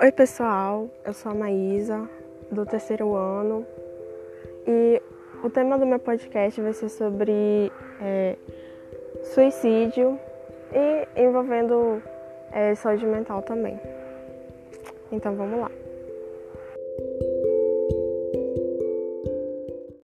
Oi, pessoal, eu sou a Maísa, do terceiro ano, e o tema do meu podcast vai ser sobre é, suicídio e envolvendo é, saúde mental também. Então vamos lá.